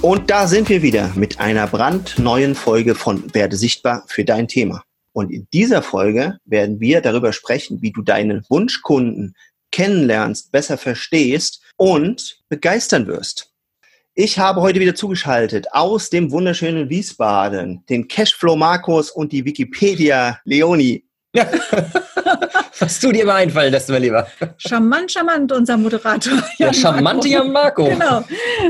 Und da sind wir wieder mit einer brandneuen Folge von Werde sichtbar für dein Thema. Und in dieser Folge werden wir darüber sprechen, wie du deine Wunschkunden kennenlernst, besser verstehst und begeistern wirst. Ich habe heute wieder zugeschaltet aus dem wunderschönen Wiesbaden den Cashflow Markus und die Wikipedia Leonie. Ja. Was du dir immer einfallen lässt, mein Lieber. Charmant, charmant, unser Moderator. Der charmante Jan Marco. Genau.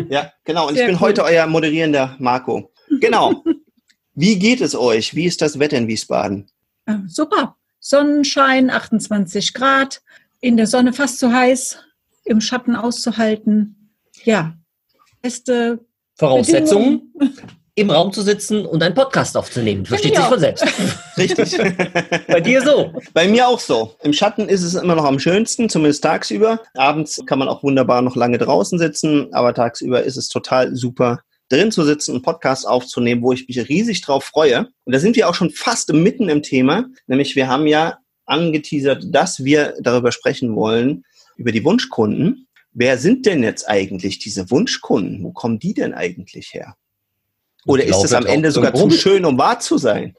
Ja, genau. Und Sehr ich bin cool. heute euer moderierender Marco. Genau. Wie geht es euch? Wie ist das Wetter in Wiesbaden? Ja, super. Sonnenschein, 28 Grad, in der Sonne fast zu heiß, im Schatten auszuhalten. Ja, beste Voraussetzungen im Raum zu sitzen und einen Podcast aufzunehmen. Versteht sich von selbst. Richtig. Bei dir so. Bei mir auch so. Im Schatten ist es immer noch am schönsten, zumindest tagsüber. Abends kann man auch wunderbar noch lange draußen sitzen, aber tagsüber ist es total super, drin zu sitzen und Podcast aufzunehmen, wo ich mich riesig drauf freue. Und da sind wir auch schon fast mitten im Thema, nämlich wir haben ja angeteasert, dass wir darüber sprechen wollen, über die Wunschkunden. Wer sind denn jetzt eigentlich diese Wunschkunden? Wo kommen die denn eigentlich her? Oder ist es am Ende sogar zu schön, um wahr zu sein?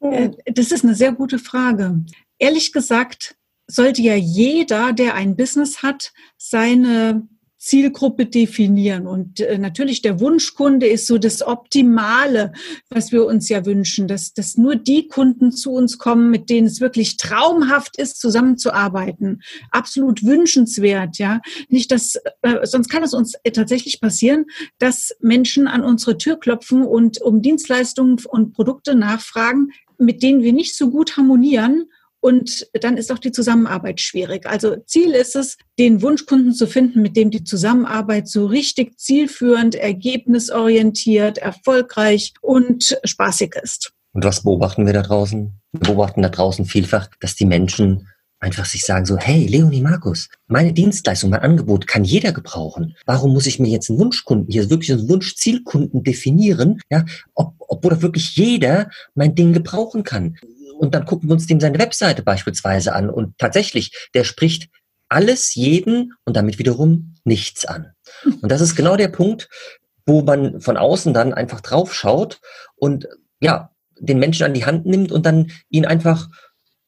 Äh, das ist eine sehr gute Frage. Ehrlich gesagt, sollte ja jeder, der ein Business hat, seine Zielgruppe definieren. Und äh, natürlich der Wunschkunde ist so das Optimale, was wir uns ja wünschen, dass, dass nur die Kunden zu uns kommen, mit denen es wirklich traumhaft ist, zusammenzuarbeiten. Absolut wünschenswert, ja. Nicht, dass, äh, sonst kann es uns tatsächlich passieren, dass Menschen an unsere Tür klopfen und um Dienstleistungen und Produkte nachfragen, mit denen wir nicht so gut harmonieren und dann ist auch die Zusammenarbeit schwierig. Also Ziel ist es, den Wunschkunden zu finden, mit dem die Zusammenarbeit so richtig zielführend, ergebnisorientiert, erfolgreich und spaßig ist. Und was beobachten wir da draußen? Wir beobachten da draußen vielfach, dass die Menschen einfach sich sagen so, hey, Leonie Markus, meine Dienstleistung, mein Angebot kann jeder gebrauchen. Warum muss ich mir jetzt einen Wunschkunden, hier wirklich einen Wunschzielkunden definieren, ja, ob, obwohl wirklich jeder mein Ding gebrauchen kann? Und dann gucken wir uns dem seine Webseite beispielsweise an. Und tatsächlich, der spricht alles jeden und damit wiederum nichts an. Und das ist genau der Punkt, wo man von außen dann einfach drauf schaut und ja, den Menschen an die Hand nimmt und dann ihn einfach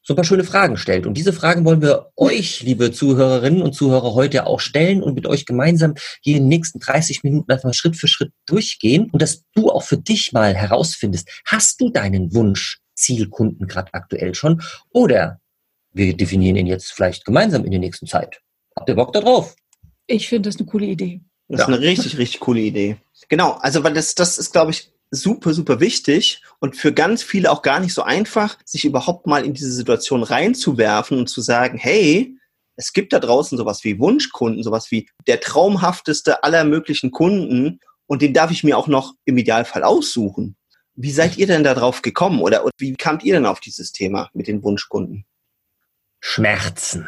so ein paar schöne Fragen stellt. Und diese Fragen wollen wir euch, liebe Zuhörerinnen und Zuhörer, heute auch stellen und mit euch gemeinsam hier in den nächsten 30 Minuten einfach Schritt für Schritt durchgehen und dass du auch für dich mal herausfindest, hast du deinen Wunsch Zielkunden gerade aktuell schon. Oder wir definieren ihn jetzt vielleicht gemeinsam in der nächsten Zeit. Habt ihr Bock darauf? Ich finde das eine coole Idee. Das ist eine richtig, richtig coole Idee. Genau, also weil das, das ist, glaube ich, super, super wichtig und für ganz viele auch gar nicht so einfach, sich überhaupt mal in diese Situation reinzuwerfen und zu sagen, hey, es gibt da draußen sowas wie Wunschkunden, sowas wie der traumhafteste aller möglichen Kunden und den darf ich mir auch noch im Idealfall aussuchen. Wie seid ihr denn darauf gekommen oder, oder wie kamt ihr denn auf dieses Thema mit den Wunschkunden? Schmerzen.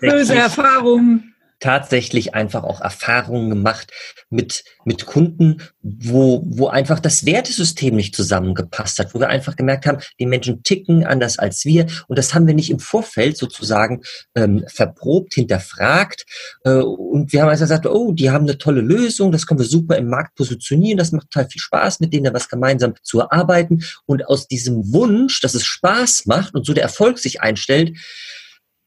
Böse Erfahrungen tatsächlich einfach auch Erfahrungen gemacht mit, mit Kunden, wo, wo einfach das Wertesystem nicht zusammengepasst hat, wo wir einfach gemerkt haben, die Menschen ticken anders als wir. Und das haben wir nicht im Vorfeld sozusagen ähm, verprobt, hinterfragt. Äh, und wir haben also gesagt, oh, die haben eine tolle Lösung, das können wir super im Markt positionieren, das macht total viel Spaß, mit denen da was gemeinsam zu erarbeiten. Und aus diesem Wunsch, dass es Spaß macht und so der Erfolg sich einstellt,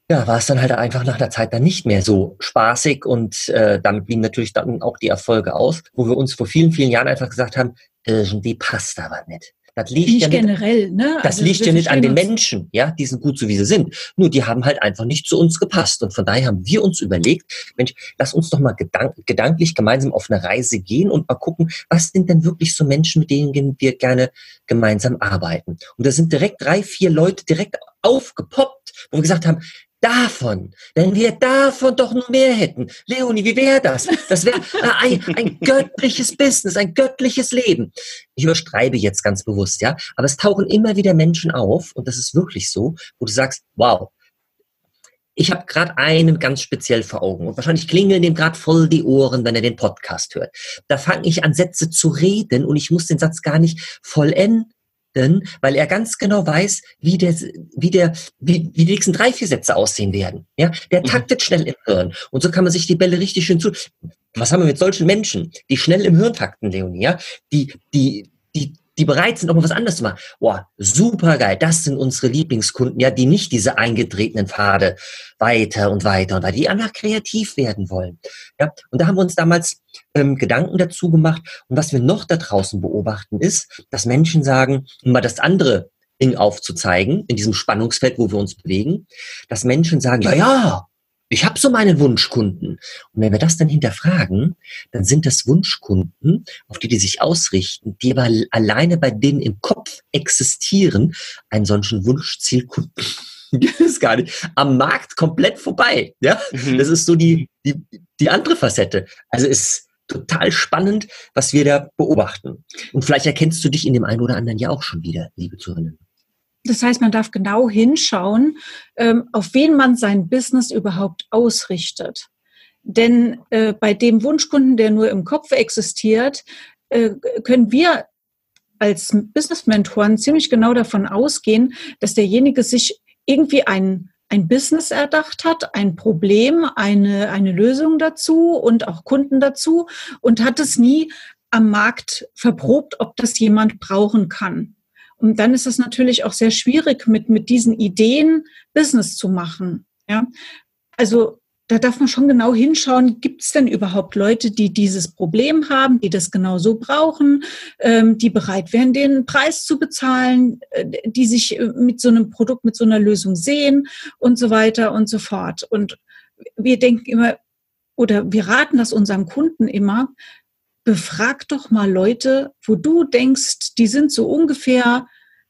ja, war es dann halt einfach nach einer Zeit dann nicht mehr so spaßig und äh, damit blieben natürlich dann auch die Erfolge aus, wo wir uns vor vielen, vielen Jahren einfach gesagt haben, irgendwie passt aber nicht. Das liegt nicht ja nicht, generell, ne? Das also liegt ja nicht an den Menschen, ja, die sind gut so wie sie sind. Nur die haben halt einfach nicht zu uns gepasst. Und von daher haben wir uns überlegt, Mensch, lass uns doch mal gedank gedanklich gemeinsam auf eine Reise gehen und mal gucken, was sind denn wirklich so Menschen, mit denen wir gerne gemeinsam arbeiten. Und da sind direkt drei, vier Leute direkt aufgepoppt, wo wir gesagt haben, davon, wenn wir davon doch nur mehr hätten. Leonie, wie wäre das? Das wäre ein, ein göttliches Business, ein göttliches Leben. Ich überstreibe jetzt ganz bewusst, ja. Aber es tauchen immer wieder Menschen auf, und das ist wirklich so, wo du sagst, wow, ich habe gerade einen ganz speziell vor Augen und wahrscheinlich klingeln dem gerade voll die Ohren, wenn er den Podcast hört. Da fange ich an, Sätze zu reden und ich muss den Satz gar nicht vollenden, weil er ganz genau weiß, wie der, wie der, wie, wie die nächsten drei, vier Sätze aussehen werden. Ja, der mhm. taktet schnell im Hirn und so kann man sich die Bälle richtig schön zu. Was haben wir mit solchen Menschen, die schnell im Hirn takten, Leonie? Ja, die, die, die die bereit sind, auch mal was anderes zu machen. Boah, super geil. Das sind unsere Lieblingskunden, ja, die nicht diese eingetretenen Pfade weiter und weiter und weiter, die einfach kreativ werden wollen. Ja, und da haben wir uns damals ähm, Gedanken dazu gemacht. Und was wir noch da draußen beobachten, ist, dass Menschen sagen, um mal das andere Ding aufzuzeigen, in diesem Spannungsfeld, wo wir uns bewegen, dass Menschen sagen, ja, ja, ich habe so meinen Wunschkunden. Und wenn wir das dann hinterfragen, dann sind das Wunschkunden, auf die die sich ausrichten, die aber alleine bei denen im Kopf existieren, einen solchen Wunschzielkunden gibt es gar nicht. Am Markt komplett vorbei. Ja, mhm. das ist so die, die, die andere Facette. Also ist total spannend, was wir da beobachten. Und vielleicht erkennst du dich in dem einen oder anderen ja auch schon wieder, liebe Zuhörerinnen. Das heißt, man darf genau hinschauen, ähm, auf wen man sein Business überhaupt ausrichtet. Denn äh, bei dem Wunschkunden, der nur im Kopf existiert, äh, können wir als Business-Mentoren ziemlich genau davon ausgehen, dass derjenige sich irgendwie ein, ein Business erdacht hat, ein Problem, eine, eine Lösung dazu und auch Kunden dazu und hat es nie am Markt verprobt, ob das jemand brauchen kann. Und dann ist es natürlich auch sehr schwierig, mit, mit diesen Ideen Business zu machen. Ja, also da darf man schon genau hinschauen, gibt es denn überhaupt Leute, die dieses Problem haben, die das genau so brauchen, ähm, die bereit wären, den Preis zu bezahlen, äh, die sich äh, mit so einem Produkt, mit so einer Lösung sehen und so weiter und so fort. Und wir denken immer, oder wir raten das unseren Kunden immer, befrag doch mal Leute, wo du denkst, die sind so ungefähr,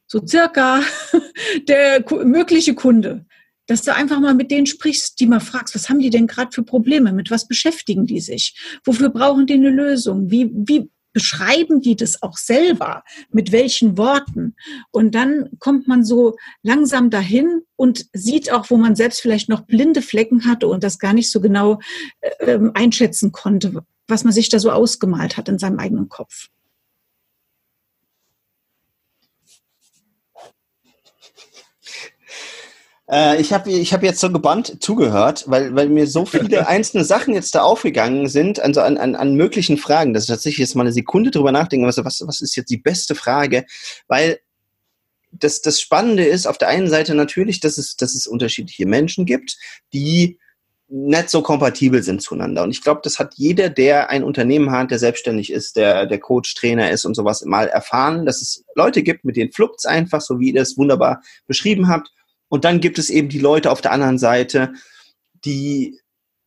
so circa der mögliche Kunde. Dass du einfach mal mit denen sprichst, die mal fragst, was haben die denn gerade für Probleme? Mit was beschäftigen die sich? Wofür brauchen die eine Lösung? Wie, wie beschreiben die das auch selber? Mit welchen Worten? Und dann kommt man so langsam dahin und sieht auch, wo man selbst vielleicht noch blinde Flecken hatte und das gar nicht so genau äh, ähm, einschätzen konnte, was man sich da so ausgemalt hat in seinem eigenen Kopf. Äh, ich habe ich hab jetzt so gebannt zugehört, weil, weil mir so viele einzelne Sachen jetzt da aufgegangen sind, also an, an, an möglichen Fragen, dass ich tatsächlich jetzt mal eine Sekunde drüber nachdenke, was, was, was ist jetzt die beste Frage, weil das, das Spannende ist auf der einen Seite natürlich, dass es, dass es unterschiedliche Menschen gibt, die nicht so kompatibel sind zueinander. Und ich glaube, das hat jeder, der ein Unternehmen hat, der selbstständig ist, der, der Coach, Trainer ist und sowas mal erfahren, dass es Leute gibt, mit denen fluppt einfach, so wie ihr das wunderbar beschrieben habt. Und dann gibt es eben die Leute auf der anderen Seite, die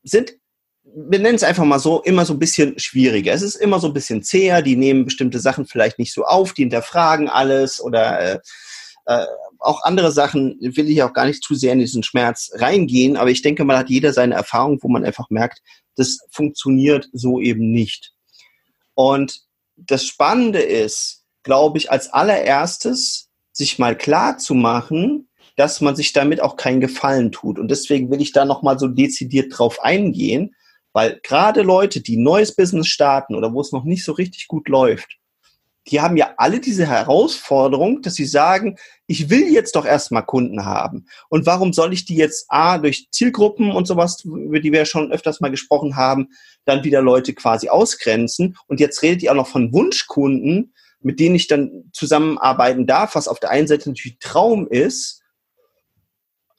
sind, wir nennen es einfach mal so, immer so ein bisschen schwieriger. Es ist immer so ein bisschen zäher, die nehmen bestimmte Sachen vielleicht nicht so auf, die hinterfragen alles oder äh, äh, auch andere Sachen will ich auch gar nicht zu sehr in diesen Schmerz reingehen, aber ich denke mal, hat jeder seine Erfahrung, wo man einfach merkt, das funktioniert so eben nicht. Und das Spannende ist, glaube ich, als allererstes sich mal klar zu machen, dass man sich damit auch keinen Gefallen tut. Und deswegen will ich da nochmal so dezidiert drauf eingehen, weil gerade Leute, die neues Business starten oder wo es noch nicht so richtig gut läuft, die haben ja alle diese Herausforderung, dass sie sagen, ich will jetzt doch erstmal Kunden haben. Und warum soll ich die jetzt A, durch Zielgruppen und sowas, über die wir schon öfters mal gesprochen haben, dann wieder Leute quasi ausgrenzen? Und jetzt redet ihr auch noch von Wunschkunden, mit denen ich dann zusammenarbeiten darf, was auf der einen Seite natürlich Traum ist,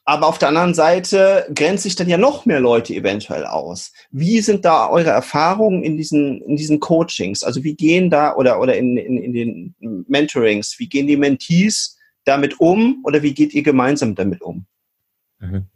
aber auf der anderen Seite grenzt sich dann ja noch mehr Leute eventuell aus. Wie sind da eure Erfahrungen in diesen, in diesen Coachings? Also wie gehen da oder, oder in, in, in den Mentorings, wie gehen die Mentees damit um oder wie geht ihr gemeinsam damit um? Mhm.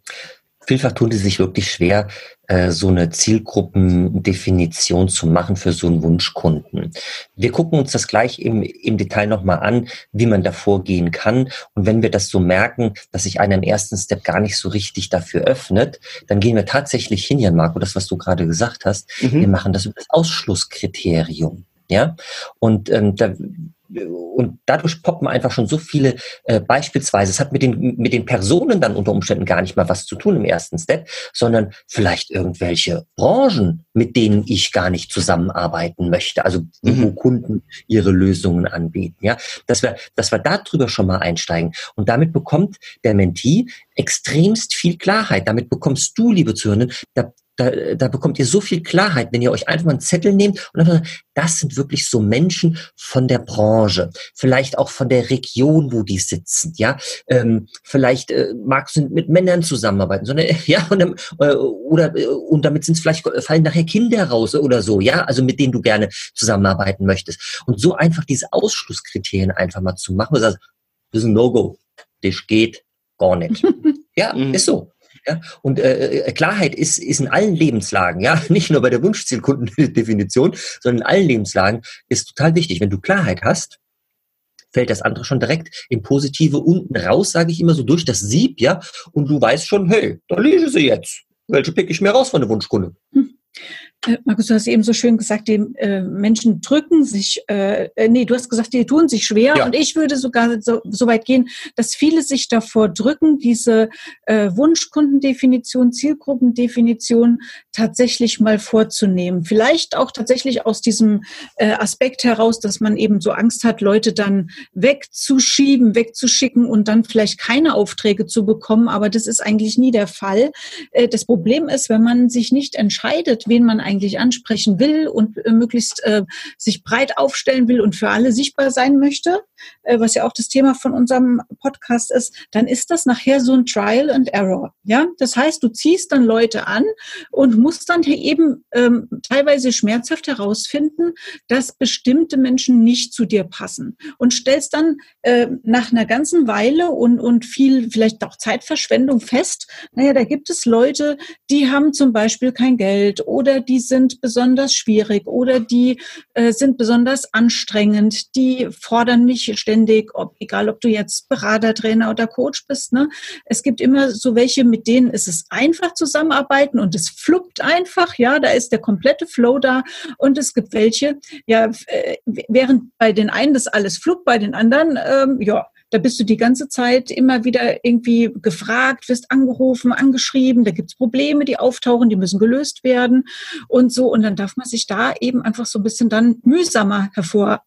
Vielfach tun die sich wirklich schwer, äh, so eine Zielgruppendefinition zu machen für so einen Wunschkunden. Wir gucken uns das gleich im, im Detail nochmal an, wie man da vorgehen kann. Und wenn wir das so merken, dass sich einer im ersten Step gar nicht so richtig dafür öffnet, dann gehen wir tatsächlich hin, Jan Marco, das, was du gerade gesagt hast. Mhm. Wir machen das über das Ausschlusskriterium. Ja, und ähm, da und dadurch poppen einfach schon so viele äh, beispielsweise, es hat mit den, mit den Personen dann unter Umständen gar nicht mal was zu tun im ersten Step, sondern vielleicht irgendwelche Branchen, mit denen ich gar nicht zusammenarbeiten möchte, also mhm. wo Kunden ihre Lösungen anbieten, ja, dass wir, dass wir darüber schon mal einsteigen und damit bekommt der Mentee extremst viel Klarheit. Damit bekommst du, liebe Zuhörenden, da, da, da bekommt ihr so viel Klarheit, wenn ihr euch einfach mal einen Zettel nehmt und einfach, das sind wirklich so Menschen von der Branche, vielleicht auch von der Region, wo die sitzen, ja, ähm, vielleicht äh, magst du mit Männern zusammenarbeiten, sondern ja, und, äh, oder äh, und damit sind es vielleicht fallen nachher Kinder raus oder so, ja, also mit denen du gerne zusammenarbeiten möchtest und so einfach diese Ausschlusskriterien einfach mal zu machen, das ist ein No-Go, das geht gar nicht, ja, mhm. ist so. Ja? Und äh, äh, Klarheit ist, ist in allen Lebenslagen, ja, nicht nur bei der Wunschzielkundendefinition, sondern in allen Lebenslagen ist total wichtig. Wenn du Klarheit hast, fällt das andere schon direkt im Positive unten raus, sage ich immer so durch das Sieb, ja, und du weißt schon, hey, da lese sie jetzt. Welche pick ich mir raus von der Wunschkunde? Hm. Äh, Markus, du hast eben so schön gesagt, die äh, Menschen drücken sich, äh, äh, nee, du hast gesagt, die tun sich schwer. Ja. Und ich würde sogar so, so weit gehen, dass viele sich davor drücken, diese äh, Wunschkundendefinition, Zielgruppendefinition tatsächlich mal vorzunehmen. Vielleicht auch tatsächlich aus diesem äh, Aspekt heraus, dass man eben so Angst hat, Leute dann wegzuschieben, wegzuschicken und dann vielleicht keine Aufträge zu bekommen. Aber das ist eigentlich nie der Fall. Äh, das Problem ist, wenn man sich nicht entscheidet, wen man eigentlich ansprechen will und äh, möglichst äh, sich breit aufstellen will und für alle sichtbar sein möchte, äh, was ja auch das Thema von unserem Podcast ist, dann ist das nachher so ein Trial and Error. Ja, das heißt, du ziehst dann Leute an und musst dann eben ähm, teilweise schmerzhaft herausfinden, dass bestimmte Menschen nicht zu dir passen und stellst dann äh, nach einer ganzen Weile und, und viel vielleicht auch Zeitverschwendung fest, naja, da gibt es Leute, die haben zum Beispiel kein Geld oder die sind besonders schwierig oder die äh, sind besonders anstrengend, die fordern mich ständig, ob, egal ob du jetzt Berater, Trainer oder Coach bist. Ne? Es gibt immer so welche, mit denen ist es einfach zusammenarbeiten und es fluppt einfach, ja, da ist der komplette Flow da. Und es gibt welche, ja, äh, während bei den einen das alles fluppt, bei den anderen, ähm, ja, da bist du die ganze Zeit immer wieder irgendwie gefragt, wirst angerufen, angeschrieben, da gibt's Probleme, die auftauchen, die müssen gelöst werden und so. Und dann darf man sich da eben einfach so ein bisschen dann mühsamer hervor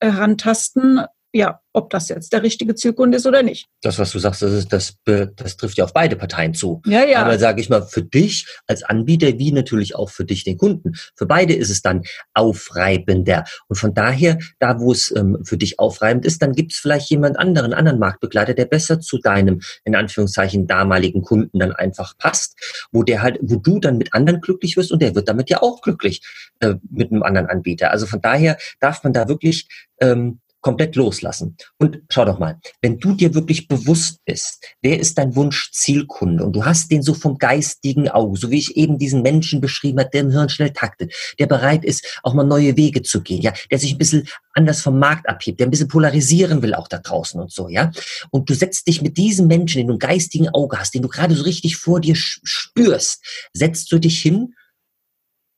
herantasten, ja, ob das jetzt der richtige Zielkunde ist oder nicht. Das, was du sagst, das, ist, das, das trifft ja auf beide Parteien zu. Ja, ja. Aber sage ich mal, für dich als Anbieter wie natürlich auch für dich, den Kunden, für beide ist es dann aufreibender. Und von daher, da wo es ähm, für dich aufreibend ist, dann gibt es vielleicht jemand anderen, anderen Marktbegleiter, der besser zu deinem, in Anführungszeichen, damaligen Kunden dann einfach passt, wo der halt, wo du dann mit anderen glücklich wirst und der wird damit ja auch glücklich äh, mit einem anderen Anbieter. Also von daher darf man da wirklich ähm, komplett loslassen. Und schau doch mal, wenn du dir wirklich bewusst bist, wer ist dein Wunsch-Zielkunde und du hast den so vom geistigen Auge, so wie ich eben diesen Menschen beschrieben habe, der im Hirn schnell taktet, der bereit ist, auch mal neue Wege zu gehen, ja, der sich ein bisschen anders vom Markt abhebt, der ein bisschen polarisieren will auch da draußen und so, ja. Und du setzt dich mit diesem Menschen, den du im geistigen Auge hast, den du gerade so richtig vor dir spürst, setzt du dich hin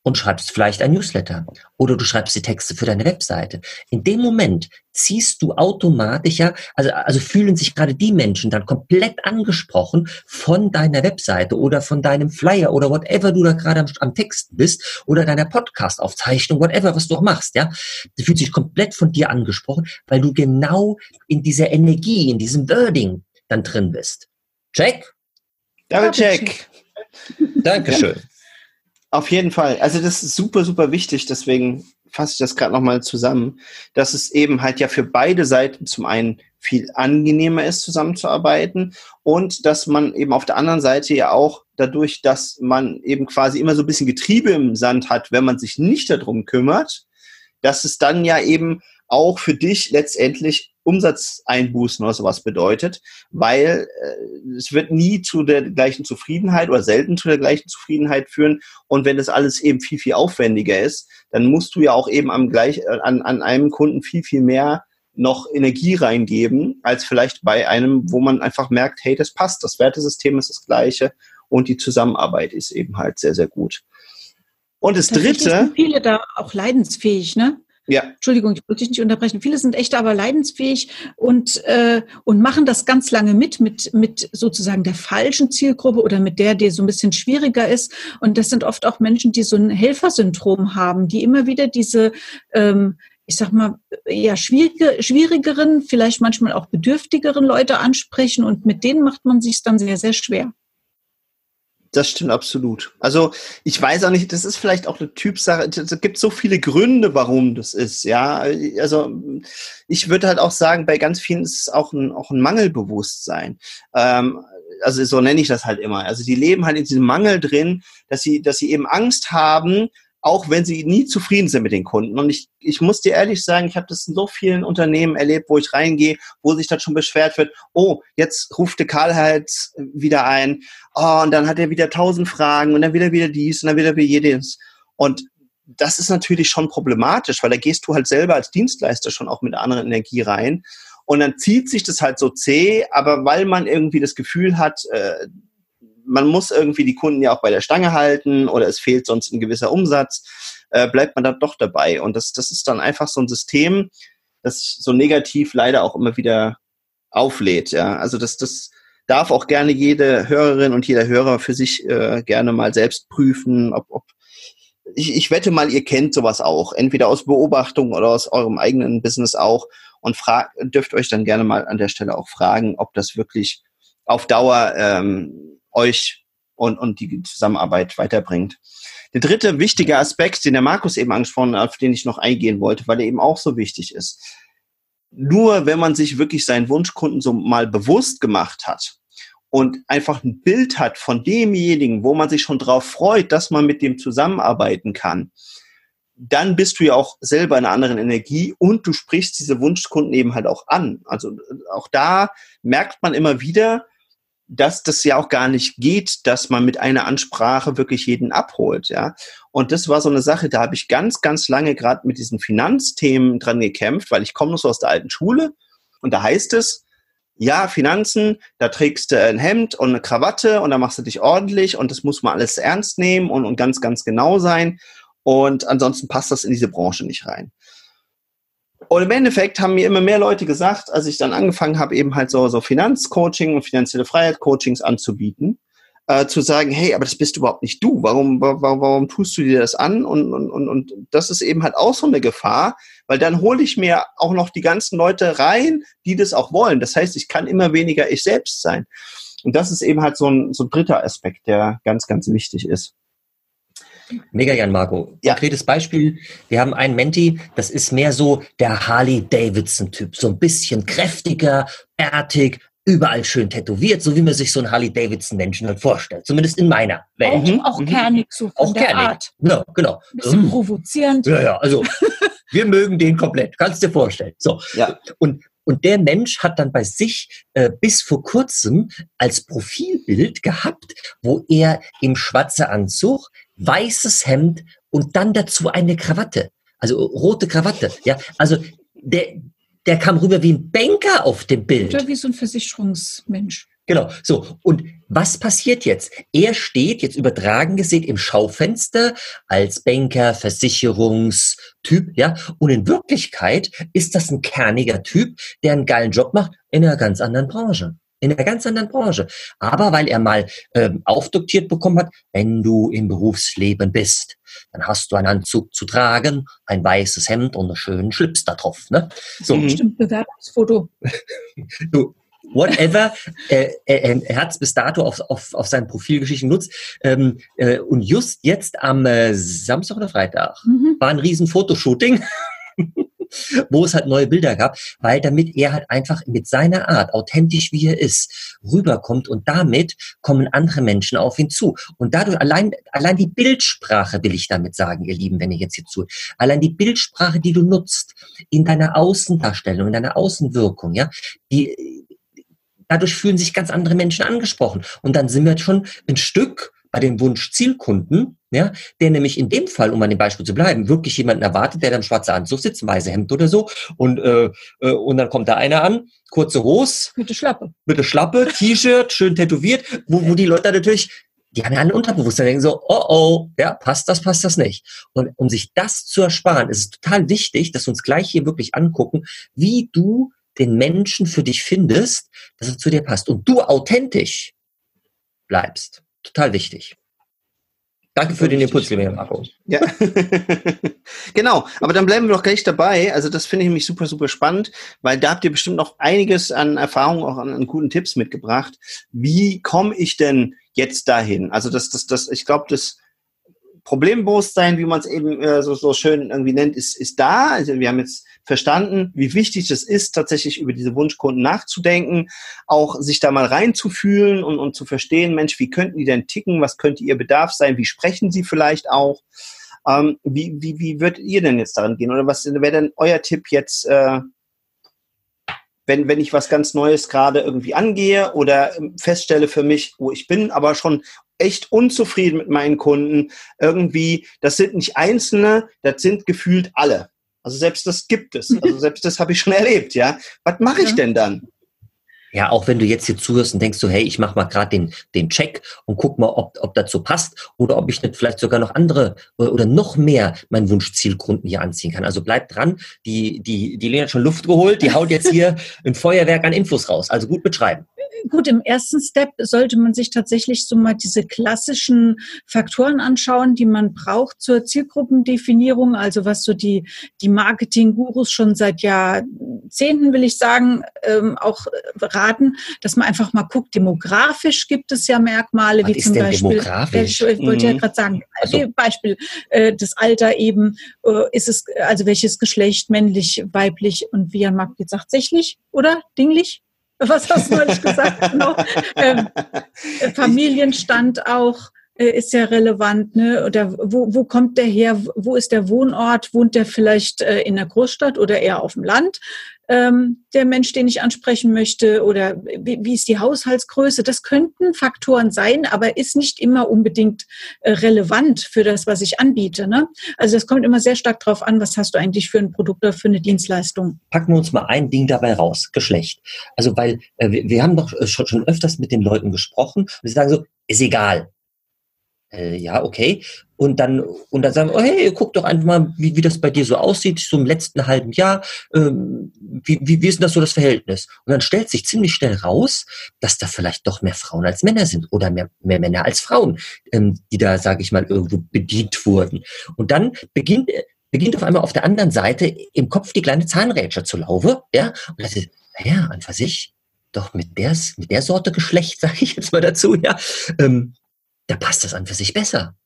und schreibst vielleicht ein Newsletter oder du schreibst die Texte für deine Webseite. In dem Moment ziehst du automatisch ja, also, also fühlen sich gerade die Menschen dann komplett angesprochen von deiner Webseite oder von deinem Flyer oder whatever du da gerade am, am Text bist oder deiner Podcast-Aufzeichnung, whatever, was du auch machst, ja. Die fühlt sich komplett von dir angesprochen, weil du genau in dieser Energie, in diesem Wording dann drin bist. Check? Double check. Dankeschön. Auf jeden Fall. Also das ist super, super wichtig. Deswegen fasse ich das gerade nochmal zusammen, dass es eben halt ja für beide Seiten zum einen viel angenehmer ist, zusammenzuarbeiten und dass man eben auf der anderen Seite ja auch dadurch, dass man eben quasi immer so ein bisschen Getriebe im Sand hat, wenn man sich nicht darum kümmert, dass es dann ja eben auch für dich letztendlich Umsatzeinbußen oder sowas bedeutet, weil äh, es wird nie zu der gleichen Zufriedenheit oder selten zu der gleichen Zufriedenheit führen. Und wenn das alles eben viel, viel aufwendiger ist, dann musst du ja auch eben am gleich, äh, an, an einem Kunden viel, viel mehr noch Energie reingeben, als vielleicht bei einem, wo man einfach merkt, hey, das passt, das Wertesystem ist das gleiche und die Zusammenarbeit ist eben halt sehr, sehr gut. Und das Dritte. Sind viele da auch leidensfähig, ne? Ja. Entschuldigung, ich wollte dich nicht unterbrechen. Viele sind echt aber leidensfähig und, äh, und machen das ganz lange mit, mit, mit sozusagen der falschen Zielgruppe oder mit der, die so ein bisschen schwieriger ist. Und das sind oft auch Menschen, die so ein Helfersyndrom haben, die immer wieder diese, ähm, ich sag mal, eher schwierige, schwierigeren, vielleicht manchmal auch bedürftigeren Leute ansprechen und mit denen macht man sich dann sehr, sehr schwer. Das stimmt absolut. Also ich weiß auch nicht, das ist vielleicht auch eine Typsache. Es gibt so viele Gründe, warum das ist. Ja, also ich würde halt auch sagen, bei ganz vielen ist es auch ein, auch ein Mangelbewusstsein. Ähm, also so nenne ich das halt immer. Also die leben halt in diesem Mangel drin, dass sie, dass sie eben Angst haben, auch wenn sie nie zufrieden sind mit den Kunden. Und ich, ich muss dir ehrlich sagen, ich habe das in so vielen Unternehmen erlebt, wo ich reingehe, wo sich das schon beschwert wird, oh, jetzt ruft der Karl halt wieder ein, oh, und dann hat er wieder tausend Fragen und dann wieder wieder dies und dann wieder wieder jedes. Und das ist natürlich schon problematisch, weil da gehst du halt selber als Dienstleister schon auch mit anderen Energie rein. Und dann zieht sich das halt so zäh, aber weil man irgendwie das Gefühl hat, äh, man muss irgendwie die Kunden ja auch bei der Stange halten oder es fehlt sonst ein gewisser Umsatz, äh, bleibt man dann doch dabei. Und das, das ist dann einfach so ein System, das so negativ leider auch immer wieder auflädt. Ja, also das, das darf auch gerne jede Hörerin und jeder Hörer für sich äh, gerne mal selbst prüfen, ob, ob ich, ich wette mal, ihr kennt sowas auch, entweder aus Beobachtung oder aus eurem eigenen Business auch und fragt, dürft euch dann gerne mal an der Stelle auch fragen, ob das wirklich auf Dauer ähm, euch und, und die Zusammenarbeit weiterbringt. Der dritte wichtige Aspekt, den der Markus eben angesprochen hat, auf den ich noch eingehen wollte, weil er eben auch so wichtig ist. Nur wenn man sich wirklich seinen Wunschkunden so mal bewusst gemacht hat und einfach ein Bild hat von demjenigen, wo man sich schon drauf freut, dass man mit dem zusammenarbeiten kann, dann bist du ja auch selber in einer anderen Energie und du sprichst diese Wunschkunden eben halt auch an. Also auch da merkt man immer wieder, dass das ja auch gar nicht geht, dass man mit einer Ansprache wirklich jeden abholt, ja. Und das war so eine Sache, da habe ich ganz, ganz lange gerade mit diesen Finanzthemen dran gekämpft, weil ich komme noch so aus der alten Schule und da heißt es, ja, Finanzen, da trägst du ein Hemd und eine Krawatte und da machst du dich ordentlich und das muss man alles ernst nehmen und, und ganz, ganz genau sein. Und ansonsten passt das in diese Branche nicht rein. Und im Endeffekt haben mir immer mehr Leute gesagt, als ich dann angefangen habe, eben halt so, so Finanzcoaching und finanzielle Freiheit-Coachings anzubieten, äh, zu sagen, hey, aber das bist überhaupt nicht du. Warum, warum, warum tust du dir das an? Und, und, und, und das ist eben halt auch so eine Gefahr, weil dann hole ich mir auch noch die ganzen Leute rein, die das auch wollen. Das heißt, ich kann immer weniger ich selbst sein. Und das ist eben halt so ein, so ein dritter Aspekt, der ganz, ganz wichtig ist. Mega Jan Marco. Ja. Konkretes Beispiel. Wir haben einen Menti, das ist mehr so der Harley Davidson Typ. So ein bisschen kräftiger, bärtig, überall schön tätowiert, so wie man sich so einen Harley Davidson Menschen halt vorstellt. Zumindest in meiner Welt. Auch, mhm. auch mhm. kernig, so von auch der kernig. Art. Genau, genau. Ein bisschen mhm. provozierend. Ja, ja, also wir mögen den komplett. Kannst dir vorstellen. So. Ja. Und und der Mensch hat dann bei sich äh, bis vor kurzem als Profilbild gehabt, wo er im schwarzen Anzug weißes Hemd und dann dazu eine Krawatte. Also rote Krawatte. Ja, also der, der kam rüber wie ein Banker auf dem Bild. Oder wie so ein Versicherungsmensch. Genau, so. Und was passiert jetzt? Er steht jetzt übertragen gesehen im Schaufenster als Banker, Versicherungstyp, ja. Und in Wirklichkeit ist das ein kerniger Typ, der einen geilen Job macht in einer ganz anderen Branche in einer ganz anderen Branche. Aber weil er mal ähm, aufdoktiert bekommen hat, wenn du im Berufsleben bist, dann hast du einen Anzug zu tragen, ein weißes Hemd und einen schönen Schlips da drauf. Ne? So. Mhm. Bestimmt Bewerbungsfoto. du, whatever, äh, äh, er hat es bis dato auf, auf, auf seinen Profilgeschichten genutzt. Ähm, äh, und just jetzt am äh, Samstag oder Freitag mhm. war ein riesen Fotoshooting. Wo es halt neue Bilder gab, weil damit er halt einfach mit seiner Art, authentisch wie er ist, rüberkommt und damit kommen andere Menschen auf ihn zu. Und dadurch allein, allein die Bildsprache will ich damit sagen, ihr Lieben, wenn ihr jetzt hier zu, allein die Bildsprache, die du nutzt in deiner Außendarstellung, in deiner Außenwirkung, ja, die, dadurch fühlen sich ganz andere Menschen angesprochen. Und dann sind wir schon ein Stück bei dem Wunsch Zielkunden, ja, der nämlich in dem Fall, um an dem Beispiel zu bleiben, wirklich jemanden erwartet, der dann schwarzer Anzug sitzt, weiße Hemd oder so, und äh, äh, und dann kommt da einer an, kurze Hose, mit der Schlappe, mit der Schlappe, T-Shirt, schön tätowiert, wo, wo die Leute natürlich die haben ja alle Unterbewusstsein, denken so, oh oh, ja, passt das, passt das nicht. Und um sich das zu ersparen, ist es total wichtig, dass wir uns gleich hier wirklich angucken, wie du den Menschen für dich findest, dass er zu dir passt und du authentisch bleibst. Total wichtig. Danke für den Impuls, lieber Marco. Ja, genau. Aber dann bleiben wir doch gleich dabei. Also das finde ich nämlich super, super spannend, weil da habt ihr bestimmt noch einiges an Erfahrung, auch an, an guten Tipps mitgebracht. Wie komme ich denn jetzt dahin? Also das, das, das, ich glaube, das Problembewusstsein, wie man es eben äh, so, so schön irgendwie nennt, ist, ist da. Also wir haben jetzt verstanden, wie wichtig es ist, tatsächlich über diese Wunschkunden nachzudenken, auch sich da mal reinzufühlen und, und zu verstehen, Mensch, wie könnten die denn ticken, was könnte ihr Bedarf sein, wie sprechen sie vielleicht auch. Ähm, wie, wie, wie würdet ihr denn jetzt daran gehen? Oder was wäre denn euer Tipp jetzt, äh, wenn, wenn ich was ganz Neues gerade irgendwie angehe oder feststelle für mich, wo ich bin, aber schon echt unzufrieden mit meinen Kunden. Irgendwie, das sind nicht Einzelne, das sind gefühlt alle. Also selbst das gibt es. Also selbst das habe ich schon erlebt, ja. Was mache ich denn dann? Ja, auch wenn du jetzt hier zuhörst und denkst so, hey, ich mache mal gerade den, den Check und guck mal, ob, ob dazu passt oder ob ich nicht vielleicht sogar noch andere oder noch mehr meinen Wunschzielkunden hier anziehen kann. Also bleib dran. Die, die, die Lena hat schon Luft geholt, die haut jetzt hier ein Feuerwerk an Infos raus. Also gut betreiben gut, im ersten Step sollte man sich tatsächlich so mal diese klassischen Faktoren anschauen, die man braucht zur Zielgruppendefinierung, also was so die, die Marketing-Gurus schon seit Jahrzehnten, will ich sagen, ähm, auch raten, dass man einfach mal guckt, demografisch gibt es ja Merkmale, was wie zum Beispiel, ich wollte ja mhm. gerade sagen, also. Beispiel äh, das Alter eben, äh, ist es, also welches Geschlecht, männlich, weiblich und wie Jan Marc jetzt sagt, sächlich oder dinglich? Was hast du neulich gesagt? genau. ähm, Familienstand auch äh, ist ja relevant, ne? Oder wo, wo kommt der her? Wo ist der Wohnort? Wohnt der vielleicht äh, in der Großstadt oder eher auf dem Land? Ähm, der Mensch, den ich ansprechen möchte oder wie, wie ist die Haushaltsgröße. Das könnten Faktoren sein, aber ist nicht immer unbedingt äh, relevant für das, was ich anbiete. Ne? Also das kommt immer sehr stark darauf an, was hast du eigentlich für ein Produkt oder für eine Dienstleistung. Packen wir uns mal ein Ding dabei raus, Geschlecht. Also weil äh, wir, wir haben doch äh, schon, schon öfters mit den Leuten gesprochen und sie sagen so, ist egal, äh, ja, okay. Und dann, und dann sagen wir, oh, hey, guck doch einfach mal, wie, wie das bei dir so aussieht, so im letzten halben Jahr. Ähm, wie, wie, wie ist denn das so das Verhältnis? Und dann stellt sich ziemlich schnell raus, dass da vielleicht doch mehr Frauen als Männer sind oder mehr, mehr Männer als Frauen, ähm, die da, sage ich mal, irgendwo bedient wurden. Und dann beginnt, beginnt auf einmal auf der anderen Seite im Kopf die kleine Zahnrätscher zu laufen, ja, und das ist, naja, an für sich, doch mit der, mit der Sorte Geschlecht, sage ich jetzt mal dazu, ja, ähm, da passt das an für sich besser.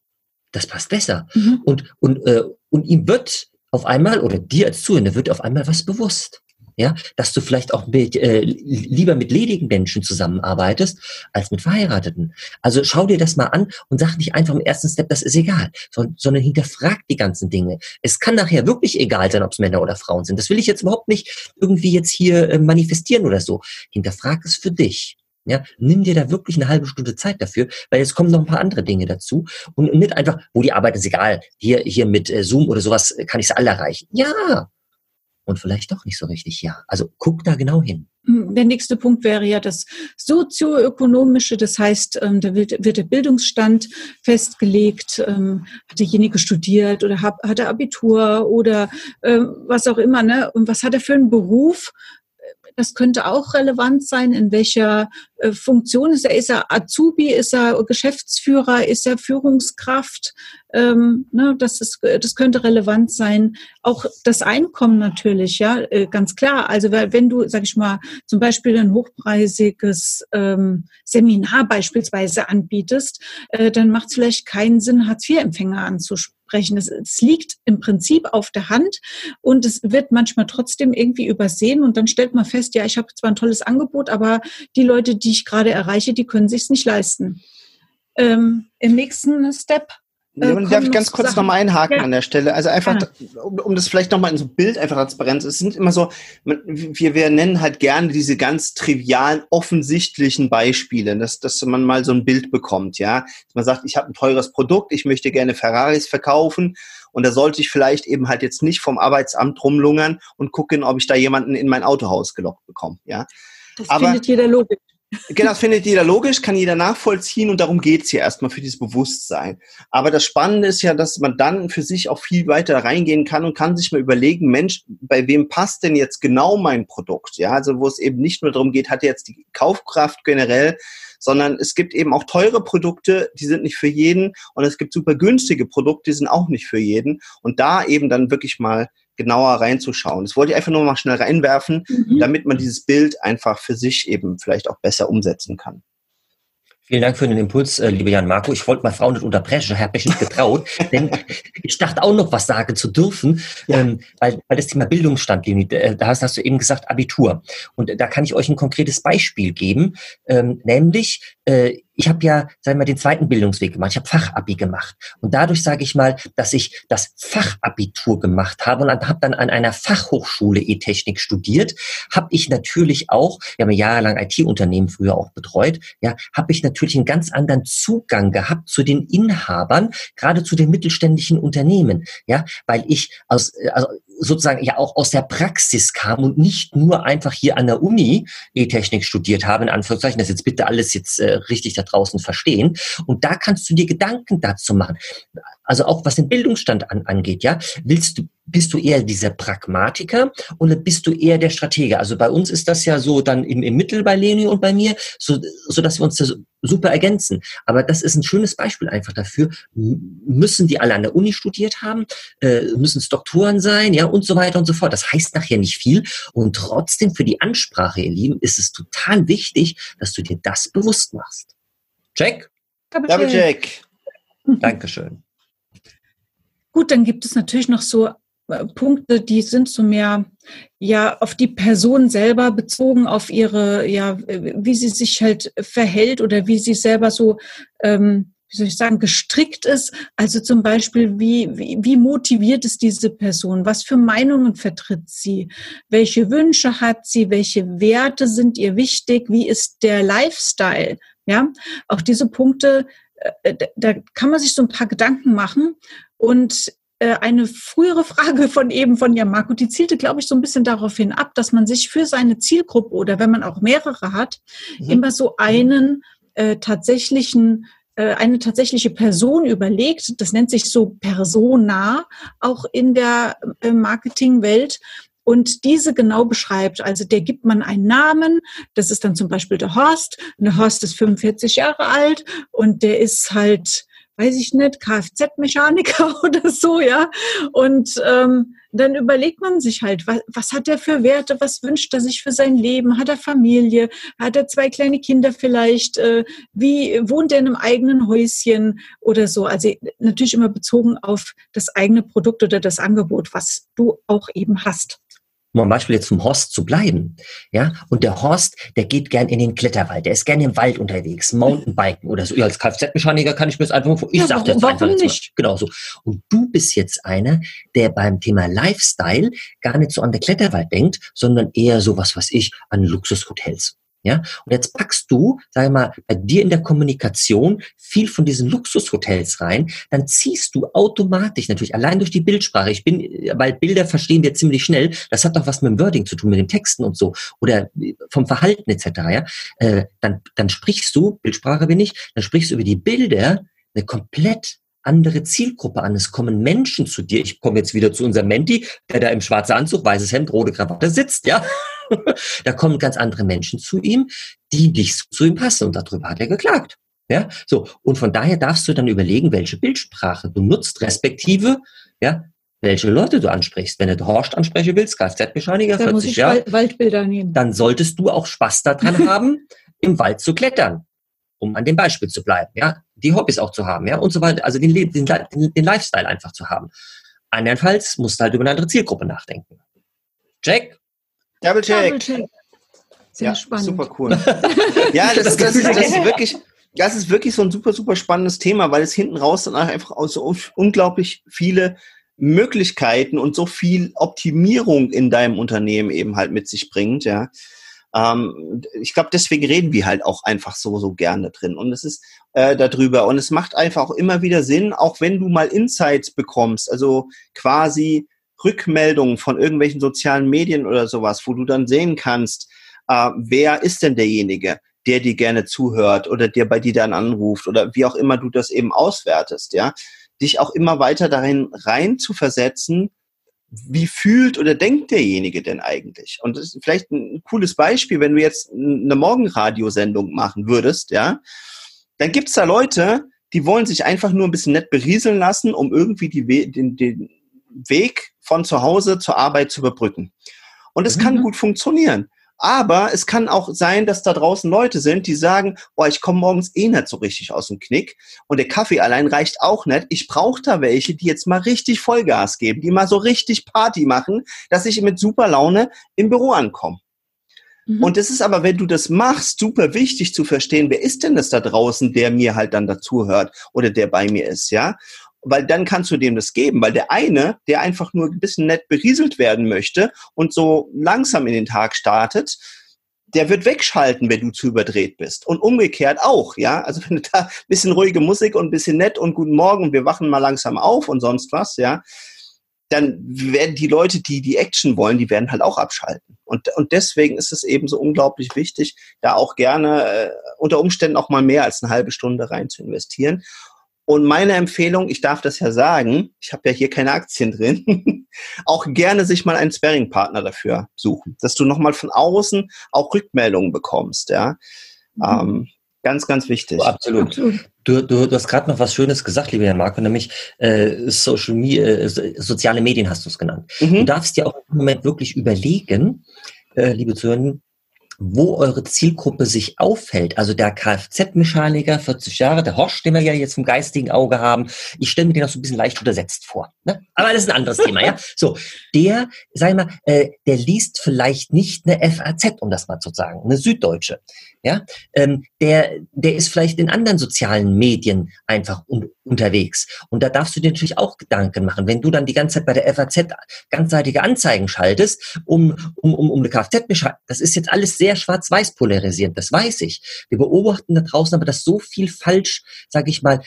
Das passt besser. Mhm. Und, und, äh, und ihm wird auf einmal, oder dir als Zuhörer, wird auf einmal was bewusst. Ja, dass du vielleicht auch mit, äh, lieber mit ledigen Menschen zusammenarbeitest als mit Verheirateten. Also schau dir das mal an und sag nicht einfach im ersten Step, das ist egal, sondern, sondern hinterfrag die ganzen Dinge. Es kann nachher wirklich egal sein, ob es Männer oder Frauen sind. Das will ich jetzt überhaupt nicht irgendwie jetzt hier äh, manifestieren oder so. Hinterfrag es für dich. Ja, nimm dir da wirklich eine halbe Stunde Zeit dafür, weil jetzt kommen noch ein paar andere Dinge dazu und nicht einfach, wo die Arbeit ist egal, hier, hier mit äh, Zoom oder sowas äh, kann ich es alle erreichen. Ja. Und vielleicht doch nicht so richtig, ja. Also guck da genau hin. Hm, der nächste Punkt wäre ja das sozioökonomische, das heißt, ähm, da wird, der Bildungsstand festgelegt, ähm, hat derjenige studiert oder hat, er Abitur oder ähm, was auch immer, ne? Und was hat er für einen Beruf? das könnte auch relevant sein, in welcher Funktion ist er? Ist er Azubi? Ist er Geschäftsführer? Ist er Führungskraft? Ähm, ne, das, ist, das könnte relevant sein. Auch das Einkommen natürlich, ja, äh, ganz klar. Also wenn du, sag ich mal, zum Beispiel ein hochpreisiges ähm, Seminar beispielsweise anbietest, äh, dann macht es vielleicht keinen Sinn, Hartz-IV-Empfänger anzusprechen. Es, es liegt im Prinzip auf der Hand und es wird manchmal trotzdem irgendwie übersehen und dann stellt man fest, ja, ich habe zwar ein tolles Angebot, aber die Leute, die ich gerade erreiche, die können sich nicht leisten. Ähm, Im nächsten Step äh, darf ich ganz kurz Sachen. nochmal einhaken ja. an der Stelle? Also einfach, um, um, das vielleicht nochmal in so Bild einfach Transparenz. Es sind immer so, wir, wir nennen halt gerne diese ganz trivialen, offensichtlichen Beispiele, dass, dass man mal so ein Bild bekommt, ja. Dass man sagt, ich habe ein teures Produkt, ich möchte gerne Ferraris verkaufen und da sollte ich vielleicht eben halt jetzt nicht vom Arbeitsamt rumlungern und gucken, ob ich da jemanden in mein Autohaus gelockt bekomme, ja. Das Aber, findet jeder logisch. Genau, das findet jeder logisch, kann jeder nachvollziehen und darum geht's hier erstmal für dieses Bewusstsein. Aber das Spannende ist ja, dass man dann für sich auch viel weiter reingehen kann und kann sich mal überlegen, Mensch, bei wem passt denn jetzt genau mein Produkt? Ja, also wo es eben nicht nur darum geht, hat er jetzt die Kaufkraft generell, sondern es gibt eben auch teure Produkte, die sind nicht für jeden und es gibt super günstige Produkte, die sind auch nicht für jeden und da eben dann wirklich mal genauer reinzuschauen. Das wollte ich einfach nur mal schnell reinwerfen, mhm. damit man dieses Bild einfach für sich eben vielleicht auch besser umsetzen kann. Vielen Dank für den Impuls, äh, lieber Jan Marco. Ich wollte mal Frau nicht unterbrechen, ich habe mich nicht getraut, denn ich dachte auch noch was sagen zu dürfen, ja. ähm, weil, weil das Thema Bildungsstand, Leni, äh, da hast, hast, du eben gesagt Abitur. Und da kann ich euch ein konkretes Beispiel geben, ähm, nämlich äh, ich habe ja, sagen wir mal, den zweiten Bildungsweg gemacht. Ich habe Fachabi gemacht. Und dadurch sage ich mal, dass ich das Fachabitur gemacht habe und habe dann an einer Fachhochschule E-Technik studiert, habe ich natürlich auch, wir haben jahrelang IT-Unternehmen früher auch betreut, ja, habe ich natürlich einen ganz anderen Zugang gehabt zu den Inhabern, gerade zu den mittelständischen Unternehmen, ja, weil ich aus, also sozusagen ja auch aus der Praxis kam und nicht nur einfach hier an der Uni E-Technik studiert habe, in Anführungszeichen, das jetzt bitte alles jetzt äh, richtig da draußen verstehen. Und da kannst du dir Gedanken dazu machen. Also auch was den Bildungsstand an, angeht, ja. Willst du, bist du eher dieser Pragmatiker oder bist du eher der Stratege? Also bei uns ist das ja so dann im, im Mittel bei Leni und bei mir, so, so dass wir uns das super ergänzen. Aber das ist ein schönes Beispiel einfach dafür. Müssen die alle an der Uni studiert haben? Äh, müssen es Doktoren sein? Ja, und so weiter und so fort. Das heißt nachher nicht viel. Und trotzdem für die Ansprache, ihr Lieben, ist es total wichtig, dass du dir das bewusst machst. Check? Double check. Dankeschön. Gut, dann gibt es natürlich noch so Punkte, die sind so mehr ja auf die Person selber bezogen, auf ihre, ja, wie sie sich halt verhält oder wie sie selber so, ähm, wie soll ich sagen, gestrickt ist. Also zum Beispiel, wie, wie, wie motiviert ist diese Person? Was für Meinungen vertritt sie? Welche Wünsche hat sie? Welche Werte sind ihr wichtig? Wie ist der Lifestyle? Ja, auch diese Punkte, äh, da kann man sich so ein paar Gedanken machen und äh, eine frühere Frage von eben von Jan Marco, die zielte, glaube ich, so ein bisschen darauf hin ab, dass man sich für seine Zielgruppe oder wenn man auch mehrere hat, mhm. immer so einen äh, tatsächlichen äh, eine tatsächliche Person überlegt, das nennt sich so Persona, auch in der äh, Marketingwelt, und diese genau beschreibt. Also der gibt man einen Namen, das ist dann zum Beispiel der Horst. Und der Horst ist 45 Jahre alt und der ist halt weiß ich nicht, Kfz-Mechaniker oder so, ja. Und ähm, dann überlegt man sich halt, was, was hat er für Werte, was wünscht er sich für sein Leben? Hat er Familie? Hat er zwei kleine Kinder vielleicht? Äh, wie wohnt er in einem eigenen Häuschen oder so? Also natürlich immer bezogen auf das eigene Produkt oder das Angebot, was du auch eben hast um am Beispiel jetzt zum Horst zu bleiben, ja, und der Horst, der geht gern in den Kletterwald, der ist gern im Wald unterwegs, Mountainbiken oder so. Ja, als Kfz-Mechaniker kann ich mir das einfach, ich ja, sag das einfach jetzt nicht. Genau so. Und du bist jetzt einer, der beim Thema Lifestyle gar nicht so an der Kletterwald denkt, sondern eher so was, was ich, an Luxushotels. Ja, und jetzt packst du, sag mal, bei dir in der Kommunikation viel von diesen Luxushotels rein, dann ziehst du automatisch natürlich allein durch die Bildsprache. Ich bin, weil Bilder verstehen wir ziemlich schnell. Das hat doch was mit dem Wording zu tun, mit den Texten und so oder vom Verhalten etc. Ja, äh, dann dann sprichst du Bildsprache bin ich, dann sprichst du über die Bilder eine komplett andere Zielgruppe an. Es kommen Menschen zu dir. Ich komme jetzt wieder zu unserem Menti, der da im schwarzen Anzug, weißes Hemd, rote Krawatte sitzt, ja. da kommen ganz andere Menschen zu ihm, die nicht zu ihm passen. Und darüber hat er geklagt. Ja, so. Und von daher darfst du dann überlegen, welche Bildsprache du nutzt, respektive, ja, welche Leute du ansprichst. Wenn du Horst ansprechen willst, Kfz-Mechaniker, 40 Jahre, Waldbilder nehmen. dann solltest du auch Spaß daran haben, im Wald zu klettern, um an dem Beispiel zu bleiben, ja, die Hobbys auch zu haben, ja, und so weiter, also den, den, den Lifestyle einfach zu haben. Andernfalls musst du halt über eine andere Zielgruppe nachdenken. Check? Double check. Double check. Sehr ja, spannend. Super cool. ja, das, das, das, das, ist wirklich, das ist wirklich so ein super, super spannendes Thema, weil es hinten raus dann einfach auch so unglaublich viele Möglichkeiten und so viel Optimierung in deinem Unternehmen eben halt mit sich bringt, ja. Ähm, ich glaube, deswegen reden wir halt auch einfach so, so gerne drin. Und es ist äh, darüber. Und es macht einfach auch immer wieder Sinn, auch wenn du mal Insights bekommst, also quasi Rückmeldungen von irgendwelchen sozialen Medien oder sowas, wo du dann sehen kannst, äh, wer ist denn derjenige, der dir gerne zuhört oder der bei dir dann anruft oder wie auch immer du das eben auswertest, ja, dich auch immer weiter darin rein zu versetzen, wie fühlt oder denkt derjenige denn eigentlich? Und das ist vielleicht ein cooles Beispiel, wenn du jetzt eine Morgenradiosendung machen würdest, ja, dann gibt's da Leute, die wollen sich einfach nur ein bisschen nett berieseln lassen, um irgendwie die, den, den Weg von zu Hause zur Arbeit zu überbrücken. Und es mhm. kann gut funktionieren. Aber es kann auch sein, dass da draußen Leute sind, die sagen, boah, ich komme morgens eh nicht so richtig aus dem Knick und der Kaffee allein reicht auch nicht. Ich brauche da welche, die jetzt mal richtig Vollgas geben, die mal so richtig Party machen, dass ich mit super Laune im Büro ankomme. Mhm. Und es ist aber, wenn du das machst, super wichtig zu verstehen, wer ist denn das da draußen, der mir halt dann dazuhört oder der bei mir ist, ja? Weil dann kannst du dem das geben, weil der eine, der einfach nur ein bisschen nett berieselt werden möchte und so langsam in den Tag startet, der wird wegschalten, wenn du zu überdreht bist. Und umgekehrt auch, ja. Also wenn du da ein bisschen ruhige Musik und ein bisschen nett und guten Morgen, wir wachen mal langsam auf und sonst was, ja, dann werden die Leute, die die Action wollen, die werden halt auch abschalten. Und, und deswegen ist es eben so unglaublich wichtig, da auch gerne äh, unter Umständen auch mal mehr als eine halbe Stunde rein zu investieren. Und meine Empfehlung, ich darf das ja sagen, ich habe ja hier keine Aktien drin, auch gerne sich mal einen Sparring-Partner dafür suchen, dass du nochmal von außen auch Rückmeldungen bekommst, ja. Mhm. Ähm, ganz, ganz wichtig. Oh, absolut. Du, du, du hast gerade noch was Schönes gesagt, lieber Herr Marco, nämlich äh, Social Media, äh, soziale Medien hast du es genannt. Mhm. Du darfst dir auch im Moment wirklich überlegen, äh, liebe Zuhörer, wo eure Zielgruppe sich aufhält. Also der Kfz-Mechaniker, 40 Jahre, der Horsch, den wir ja jetzt vom geistigen Auge haben, ich stelle mir den auch so ein bisschen leicht untersetzt vor. Ne? Aber das ist ein anderes Thema, ja. So, der, sag mal, äh, der liest vielleicht nicht eine FAZ, um das mal zu sagen, eine Süddeutsche. Ja, ähm, der, der ist vielleicht in anderen sozialen Medien einfach un unterwegs. Und da darfst du dir natürlich auch Gedanken machen. Wenn du dann die ganze Zeit bei der FAZ ganzseitige Anzeigen schaltest, um, um, um, um eine Kfz-Bescheid, das ist jetzt alles sehr schwarz-weiß polarisierend, das weiß ich. Wir beobachten da draußen aber, dass so viel falsch, sage ich mal,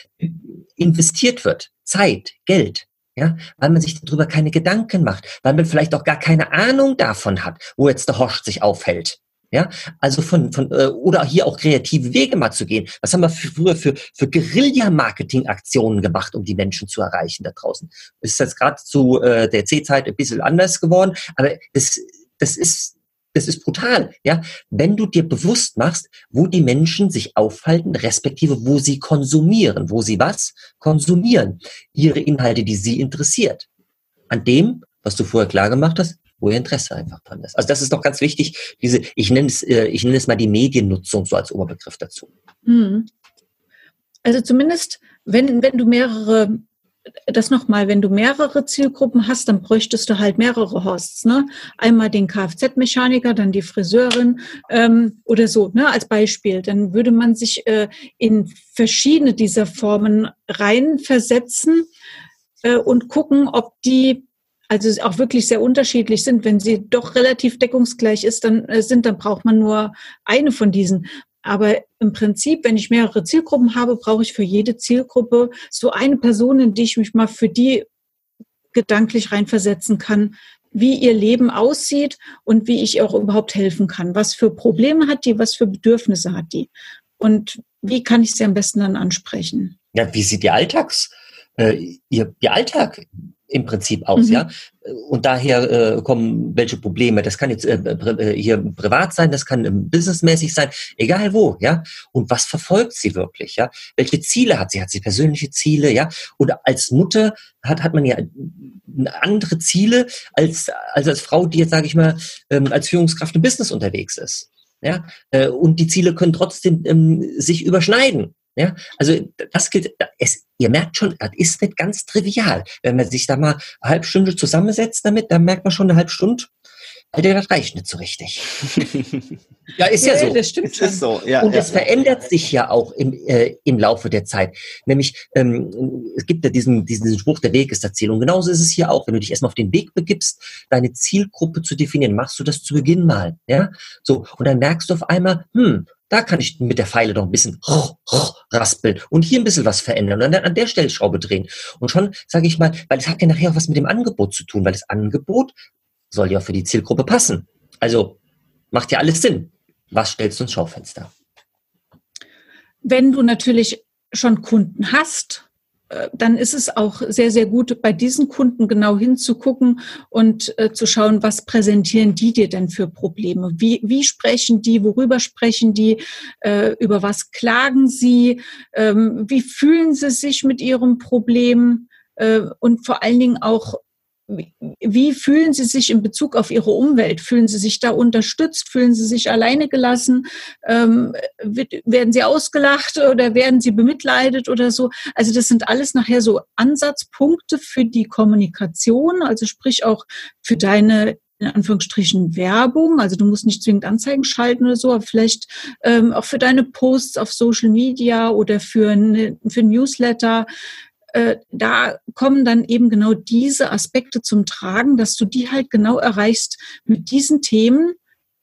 investiert wird. Zeit, Geld. Ja, weil man sich darüber keine Gedanken macht, weil man vielleicht auch gar keine Ahnung davon hat, wo jetzt der Horst sich aufhält. Ja, also von, von äh, oder hier auch kreative Wege mal zu gehen. Was haben wir früher für, für Guerilla-Marketing-Aktionen gemacht, um die Menschen zu erreichen da draußen? Das ist jetzt gerade zu äh, der C-Zeit ein bisschen anders geworden, aber das, das ist das ist brutal, ja. Wenn du dir bewusst machst, wo die Menschen sich aufhalten, respektive wo sie konsumieren, wo sie was konsumieren, ihre Inhalte, die sie interessiert. An dem, was du vorher klar gemacht hast, wo ihr Interesse einfach dran ist. Also das ist doch ganz wichtig, diese, ich nenne es, äh, ich nenne es mal die Mediennutzung so als Oberbegriff dazu. Hm. Also zumindest, wenn, wenn du mehrere das nochmal, wenn du mehrere Zielgruppen hast, dann bräuchtest du halt mehrere Hosts. Ne? Einmal den Kfz-Mechaniker, dann die Friseurin ähm, oder so, ne? als Beispiel. Dann würde man sich äh, in verschiedene dieser Formen reinversetzen äh, und gucken, ob die also auch wirklich sehr unterschiedlich sind. Wenn sie doch relativ deckungsgleich ist, dann äh, sind, dann braucht man nur eine von diesen. Aber im Prinzip, wenn ich mehrere Zielgruppen habe, brauche ich für jede Zielgruppe so eine Person, in die ich mich mal für die gedanklich reinversetzen kann, wie ihr Leben aussieht und wie ich auch überhaupt helfen kann. Was für Probleme hat die, was für Bedürfnisse hat die? Und wie kann ich sie am besten dann ansprechen? Ja, wie sieht die Alltags äh, ihr, ihr Alltag im Prinzip aus, mhm. ja. Und daher äh, kommen welche Probleme. Das kann jetzt äh, äh, hier privat sein, das kann ähm, businessmäßig sein, egal wo, ja. Und was verfolgt sie wirklich, ja? Welche Ziele hat sie? Hat sie persönliche Ziele, ja? Oder als Mutter hat hat man ja andere Ziele als als als Frau, die jetzt sage ich mal ähm, als Führungskraft im Business unterwegs ist. Ja, äh, und die Ziele können trotzdem ähm, sich überschneiden. Ja, also das gilt, es, ihr merkt schon, das ist nicht ganz trivial. Wenn man sich da mal eine halbe Stunde zusammensetzt damit, dann merkt man schon eine halbe Stunde, Alter, das reicht nicht so richtig. ja, ist ja, ja so. Das stimmt schon. So. Ja, und es ja, verändert sich ja auch im, äh, im Laufe der Zeit. Nämlich, ähm, es gibt ja diesen, diesen Spruch, der Weg ist Erzählung. Genauso ist es hier auch. Wenn du dich erstmal auf den Weg begibst, deine Zielgruppe zu definieren, machst du das zu Beginn mal. Ja, so. Und dann merkst du auf einmal, hm, da kann ich mit der Pfeile noch ein bisschen raspeln und hier ein bisschen was verändern und dann an der Stellschraube drehen. Und schon, sage ich mal, weil es hat ja nachher auch was mit dem Angebot zu tun, weil das Angebot soll ja für die Zielgruppe passen. Also macht ja alles Sinn. Was stellst du ins Schaufenster? Wenn du natürlich schon Kunden hast, dann ist es auch sehr, sehr gut, bei diesen Kunden genau hinzugucken und äh, zu schauen, was präsentieren die dir denn für Probleme? Wie, wie sprechen die? Worüber sprechen die? Äh, über was klagen sie? Ähm, wie fühlen sie sich mit ihrem Problem? Äh, und vor allen Dingen auch, wie fühlen Sie sich in Bezug auf Ihre Umwelt? Fühlen Sie sich da unterstützt? Fühlen Sie sich alleine gelassen? Ähm, werden Sie ausgelacht oder werden Sie bemitleidet oder so? Also das sind alles nachher so Ansatzpunkte für die Kommunikation, also sprich auch für deine in Anführungsstrichen Werbung, also du musst nicht zwingend Anzeigen schalten oder so, aber vielleicht ähm, auch für deine Posts auf Social Media oder für, eine, für Newsletter, äh, da kommen dann eben genau diese Aspekte zum Tragen, dass du die halt genau erreichst mit diesen Themen,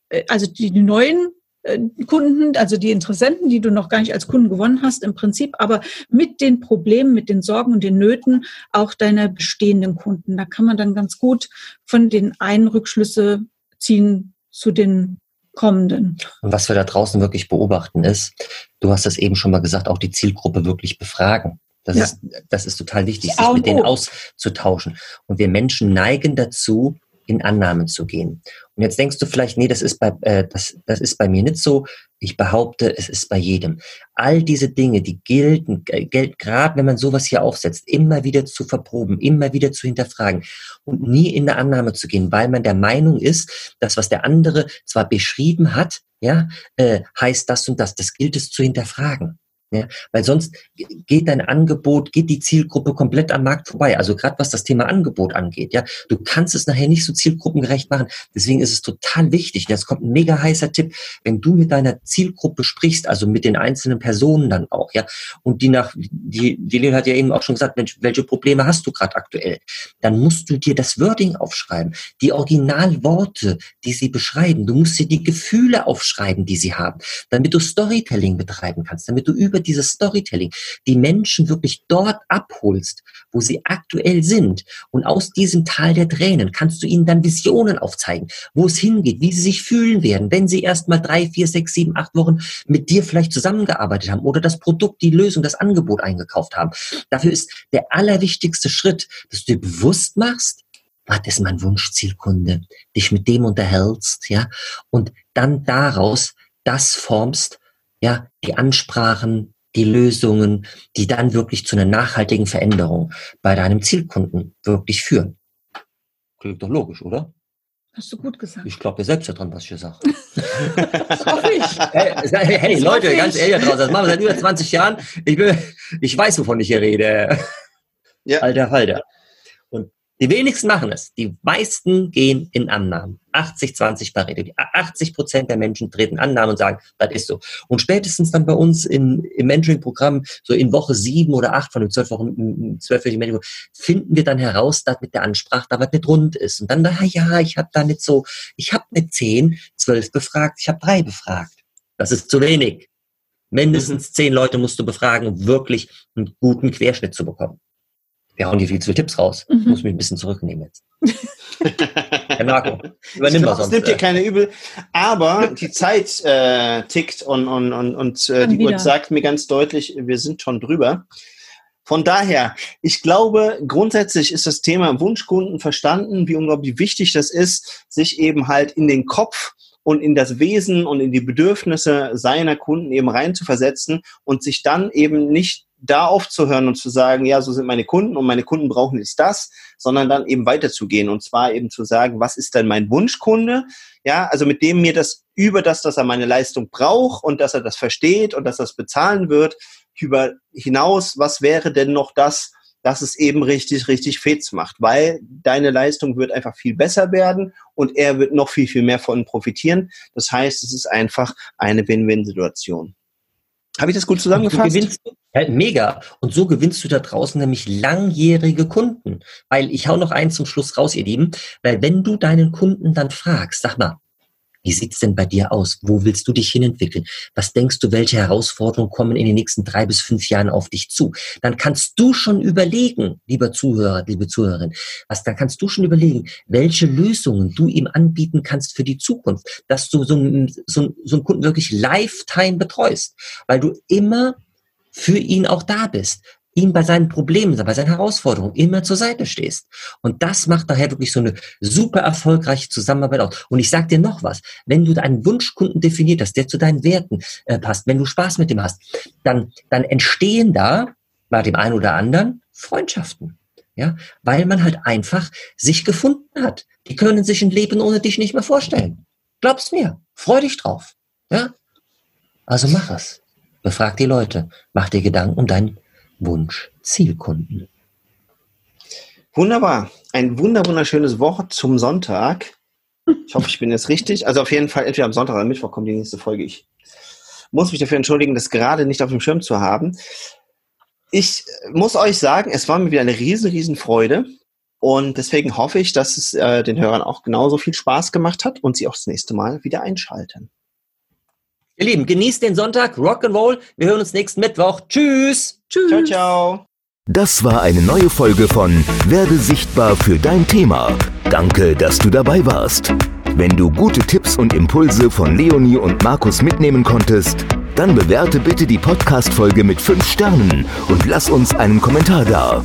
äh, also die, die neuen äh, Kunden, also die Interessenten, die du noch gar nicht als Kunden gewonnen hast im Prinzip, aber mit den Problemen, mit den Sorgen und den Nöten auch deiner bestehenden Kunden. Da kann man dann ganz gut von den einen Rückschlüsse ziehen zu den kommenden. Und was wir da draußen wirklich beobachten ist, du hast das eben schon mal gesagt, auch die Zielgruppe wirklich befragen. Das, ja. ist, das ist total wichtig, sich mit denen auszutauschen. Und wir Menschen neigen dazu, in Annahmen zu gehen. Und jetzt denkst du vielleicht, nee, das ist bei, äh, das, das ist bei mir nicht so. Ich behaupte, es ist bei jedem. All diese Dinge, die gelten, gelten gerade, wenn man sowas hier aufsetzt, immer wieder zu verproben, immer wieder zu hinterfragen und nie in eine Annahme zu gehen, weil man der Meinung ist, dass was der andere zwar beschrieben hat, ja, äh, heißt das und das. Das gilt es zu hinterfragen. Ja, weil sonst geht dein Angebot, geht die Zielgruppe komplett am Markt vorbei. Also gerade was das Thema Angebot angeht, ja, du kannst es nachher nicht so zielgruppengerecht machen. Deswegen ist es total wichtig. Jetzt kommt ein mega heißer Tipp, wenn du mit deiner Zielgruppe sprichst, also mit den einzelnen Personen dann auch, ja, und die nach, die, die Leo hat ja eben auch schon gesagt, Mensch, welche Probleme hast du gerade aktuell? Dann musst du dir das Wording aufschreiben, die Originalworte, die sie beschreiben. Du musst dir die Gefühle aufschreiben, die sie haben, damit du Storytelling betreiben kannst, damit du über dieses Storytelling die Menschen wirklich dort abholst, wo sie aktuell sind. Und aus diesem Tal der Tränen kannst du ihnen dann Visionen aufzeigen, wo es hingeht, wie sie sich fühlen werden, wenn sie erst mal drei, vier, sechs, sieben, acht Wochen mit dir vielleicht zusammengearbeitet haben oder das Produkt, die Lösung, das Angebot eingekauft haben. Dafür ist der allerwichtigste Schritt, dass du dir bewusst machst, was ist mein Wunschzielkunde, dich mit dem unterhältst, ja, und dann daraus das formst, ja, die Ansprachen, die Lösungen, die dann wirklich zu einer nachhaltigen Veränderung bei deinem Zielkunden wirklich führen. Klingt doch logisch, oder? Hast du gut gesagt. Ich glaube ja selbst daran, was ich hier sage. das hoffe ich. Hey, hey Leute, ich. ganz ehrlich draußen, das machen wir seit über 20 Jahren. Ich, will, ich weiß, wovon ich hier rede. Ja. Alter Falter. Die wenigsten machen es. Die meisten gehen in Annahmen. 80-20 Pareto. 80 Prozent der Menschen treten Annahmen und sagen, das ist so. Und spätestens dann bei uns in, im Mentoring-Programm, so in Woche sieben oder acht von den zwölf Wochen, zwölfwöchigen Mentoring, finden wir dann heraus, dass mit der Ansprache da was nicht rund ist. Und dann, na ja, ich habe da nicht so, ich habe nicht zehn, zwölf befragt, ich habe drei befragt. Das ist zu wenig. Mindestens mhm. zehn Leute musst du befragen, um wirklich einen guten Querschnitt zu bekommen wir hauen hier viel zu viele Tipps raus. Mhm. Ich muss mich ein bisschen zurücknehmen jetzt. Herr Marco, übernimm was sonst. Das nimmt dir keine übel. Aber die Zeit äh, tickt und, und, und, und äh, die Uhr sagt mir ganz deutlich, wir sind schon drüber. Von daher, ich glaube, grundsätzlich ist das Thema Wunschkunden verstanden, wie unglaublich wichtig das ist, sich eben halt in den Kopf und in das Wesen und in die Bedürfnisse seiner Kunden eben reinzuversetzen und sich dann eben nicht da aufzuhören und zu sagen, ja, so sind meine Kunden und meine Kunden brauchen jetzt das, sondern dann eben weiterzugehen und zwar eben zu sagen, was ist denn mein Wunschkunde? Ja, also mit dem mir das über das, dass er meine Leistung braucht und dass er das versteht und dass er es bezahlen wird, über hinaus, was wäre denn noch das, dass es eben richtig, richtig fetz macht, weil deine Leistung wird einfach viel besser werden und er wird noch viel, viel mehr von profitieren. Das heißt, es ist einfach eine Win-Win-Situation. Habe ich das gut zusammengefasst? Gewinnst, ja, mega. Und so gewinnst du da draußen nämlich langjährige Kunden. Weil ich hau noch eins zum Schluss raus, ihr Lieben. Weil wenn du deinen Kunden dann fragst, sag mal, wie sieht's denn bei dir aus? Wo willst du dich hinentwickeln? Was denkst du, welche Herausforderungen kommen in den nächsten drei bis fünf Jahren auf dich zu? Dann kannst du schon überlegen, lieber Zuhörer, liebe Zuhörerin, was, dann kannst du schon überlegen, welche Lösungen du ihm anbieten kannst für die Zukunft, dass du so, so, so einen Kunden wirklich lifetime betreust, weil du immer für ihn auch da bist ihm bei seinen Problemen, bei seinen Herausforderungen immer zur Seite stehst. Und das macht daher wirklich so eine super erfolgreiche Zusammenarbeit aus. Und ich sag dir noch was, wenn du einen Wunschkunden definiert hast, der zu deinen Werten äh, passt, wenn du Spaß mit dem hast, dann, dann entstehen da bei dem einen oder anderen Freundschaften. Ja, weil man halt einfach sich gefunden hat. Die können sich ein Leben ohne dich nicht mehr vorstellen. Glaub's mir. Freu dich drauf. Ja? Also mach es. Befrag die Leute. Mach dir Gedanken um deinen Wunsch Zielkunden. Wunderbar. Ein wunder wunderschönes Wort zum Sonntag. Ich hoffe, ich bin jetzt richtig. Also auf jeden Fall, entweder am Sonntag oder am Mittwoch kommt die nächste Folge. Ich muss mich dafür entschuldigen, das gerade nicht auf dem Schirm zu haben. Ich muss euch sagen, es war mir wieder eine riesen, riesen Freude. Und deswegen hoffe ich, dass es äh, den Hörern auch genauso viel Spaß gemacht hat und sie auch das nächste Mal wieder einschalten. Ihr Lieben, genießt den Sonntag, Rock'n'Roll. Wir hören uns nächsten Mittwoch. Tschüss. Tschüss. Ciao, ciao. Das war eine neue Folge von Werde sichtbar für dein Thema. Danke, dass du dabei warst. Wenn du gute Tipps und Impulse von Leonie und Markus mitnehmen konntest, dann bewerte bitte die Podcast-Folge mit 5 Sternen und lass uns einen Kommentar da.